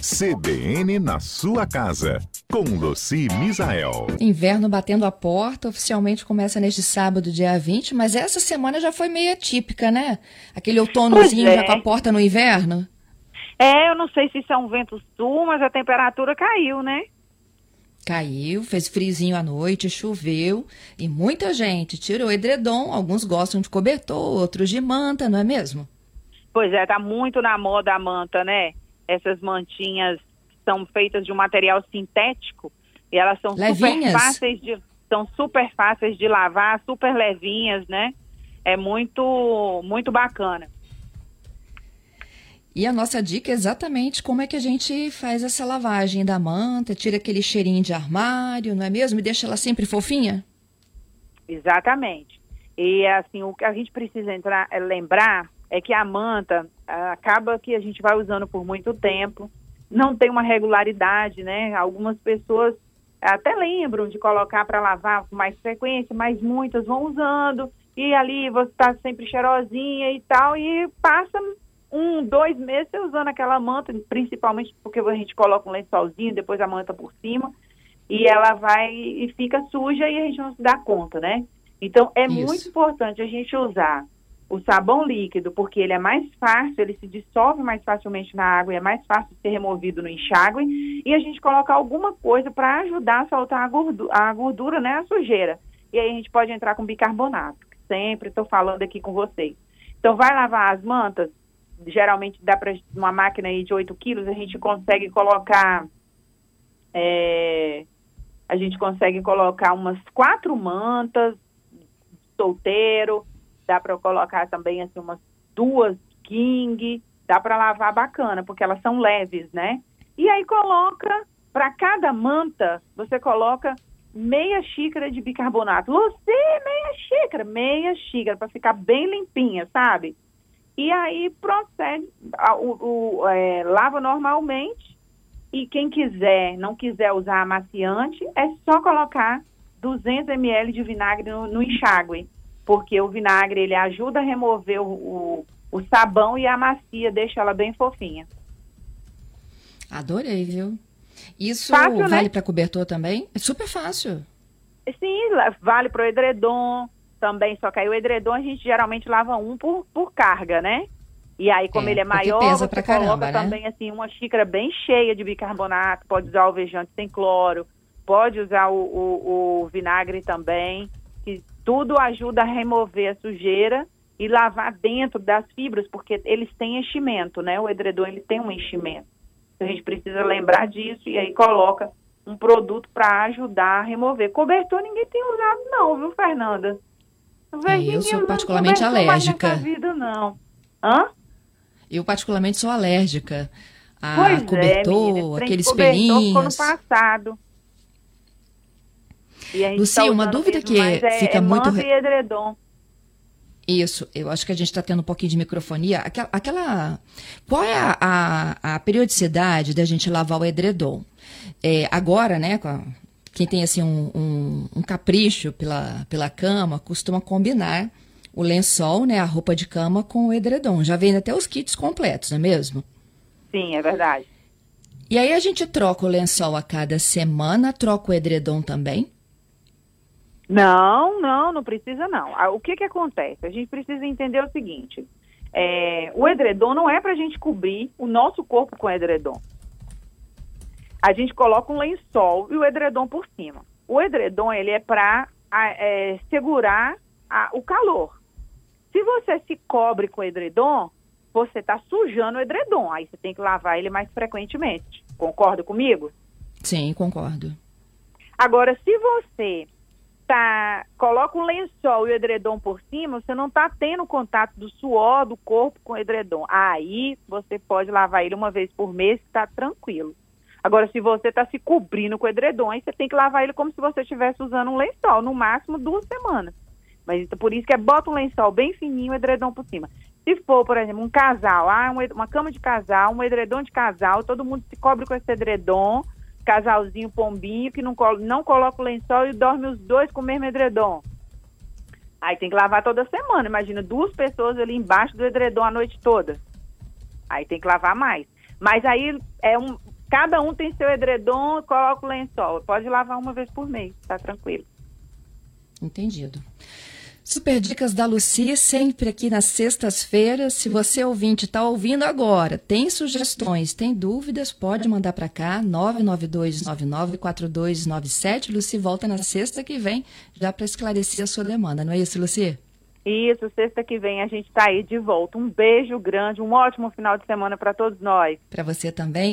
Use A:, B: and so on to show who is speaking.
A: CBN na sua casa, com Luci Misael.
B: Inverno batendo a porta, oficialmente começa neste sábado, dia 20, mas essa semana já foi meio atípica, né? Aquele outonozinho
C: é.
B: já com a porta no inverno.
C: É, eu não sei se isso é um vento sul, mas a temperatura caiu, né?
B: Caiu, fez frizinho à noite, choveu e muita gente tirou o edredom. Alguns gostam de cobertor, outros de manta, não é mesmo?
C: Pois é, tá muito na moda a manta, né? Essas mantinhas são feitas de um material sintético e elas são
B: Levinhas.
C: super fáceis de são super fáceis de lavar, super levinhas, né? É muito muito bacana.
B: E a nossa dica é exatamente como é que a gente faz essa lavagem da manta, tira aquele cheirinho de armário, não é mesmo? E deixa ela sempre fofinha?
C: Exatamente. E assim, o que a gente precisa entrar, é lembrar é que a manta acaba que a gente vai usando por muito tempo, não tem uma regularidade, né? Algumas pessoas até lembram de colocar para lavar com mais frequência, mas muitas vão usando e ali você está sempre cheirosinha e tal, e passa um, dois meses você usando aquela manta, principalmente porque a gente coloca um lençolzinho, depois a manta por cima, e ela vai e fica suja e a gente não se dá conta, né? Então é
B: Isso.
C: muito importante a gente usar o sabão líquido, porque ele é mais fácil, ele se dissolve mais facilmente na água e é mais fácil de ser removido no enxágue, e a gente colocar alguma coisa para ajudar a soltar a gordura, a gordura, né, a sujeira. E aí a gente pode entrar com bicarbonato, sempre estou falando aqui com vocês. Então vai lavar as mantas, geralmente dá para uma máquina aí de 8 quilos, a gente consegue colocar é, a gente consegue colocar umas quatro mantas solteiro, dá para colocar também assim umas duas king, dá para lavar bacana, porque elas são leves, né? E aí coloca para cada manta, você coloca meia xícara de bicarbonato. Você, meia xícara, meia xícara para ficar bem limpinha, sabe? E aí procede, o, o, é, lava normalmente e quem quiser, não quiser usar amaciante, é só colocar 200 ml de vinagre no, no enxágue, porque o vinagre ele ajuda a remover o, o, o sabão e amacia, deixa ela bem fofinha.
B: Adorei, viu? Isso
C: Fácil, né?
B: vale para cobertor também? É super fácil.
C: Sim, vale para o edredom também, só que aí o edredom a gente geralmente lava um por, por carga, né? E aí, como
B: É,
C: ele é maior,
B: pesa
C: você
B: pra
C: coloca
B: caramba, né?
C: também assim uma xícara bem cheia de bicarbonato, pode usar alvejante sem cloro, pode usar o, o- o vinagre também, tudo ajuda a remover a sujeira e lavar dentro das fibras, porque eles têm enchimento, né? O edredom ele tem um enchimento. Então, a gente precisa lembrar disso e aí coloca um produto para ajudar a remover. Cobertor ninguém tem usado não, viu, Fernanda?
B: É, eu sou particularmente
C: cobertor
B: alérgica.
C: vida, não. Hã?
B: Eu, particularmente, sou alérgica a
C: pois
B: cobertor,
C: é, trem de
B: aqueles
C: cobertor ficou no passado. A gente
B: Lucy,
C: tá
B: uma dúvida que
C: é,
B: fica
C: é
B: muito
C: manta e edredom.
B: Isso, eu acho que a gente está tendo um pouquinho de microfonia. Aquela, aquela- qual é a, a, a periodicidade da gente lavar o edredom? É, agora, né, quem tem assim um, um- um capricho pela, pela cama, costuma combinar o lençol, né, a roupa de cama com o edredom. Já vem até os kits completos, não é mesmo?
C: Sim, é verdade.
B: E aí a gente troca o lençol a cada semana, troca o edredom também.
C: Não, não, não precisa não. Ah, O que que acontece? A gente precisa entender o seguinte: é, o edredom não é para a gente cobrir o nosso corpo com edredom. A gente coloca um lençol e o edredom por cima. O edredom ele é para segurar a- o calor. Se você se cobre com edredom, você está sujando o edredom. Aí você tem que lavar ele mais frequentemente. Concorda comigo?
B: Sim, concordo.
C: Agora, se você tá, coloca um lençol e o edredom por cima, você não está tendo contato do suor do corpo com o edredom. Aí você pode lavar ele uma vez por mês, está tranquilo. Agora, se você está se cobrindo com edredom, aí você tem que lavar ele como se você estivesse usando um lençol, no máximo duas semanas. Mas então, por isso que é bota um lençol bem fininho, edredom por cima. Se for, por exemplo, um casal, ah, um ed- uma cama de casal, um edredom de casal, todo mundo se cobre com esse edredom, casalzinho pombinho, que não, não coloca o lençol e dorme os dois com o mesmo edredom. Aí tem que lavar toda semana. Imagina duas pessoas ali embaixo do edredom a noite toda. Aí tem que lavar mais. Mas aí é um, cada um tem seu edredom, coloca o lençol. Pode lavar uma vez por mês, tá tranquilo.
B: Entendido. Super dicas da Luci, sempre aqui nas sextas-feiras. Se você ouvinte está ouvindo agora, tem sugestões, tem dúvidas, pode mandar para cá, 992994297. Luci volta na sexta que vem, já para esclarecer a sua demanda, não é isso, Luci?
C: Isso, sexta que vem a gente está aí de volta. Um beijo grande, um ótimo final de semana para todos nós.
B: Para você também.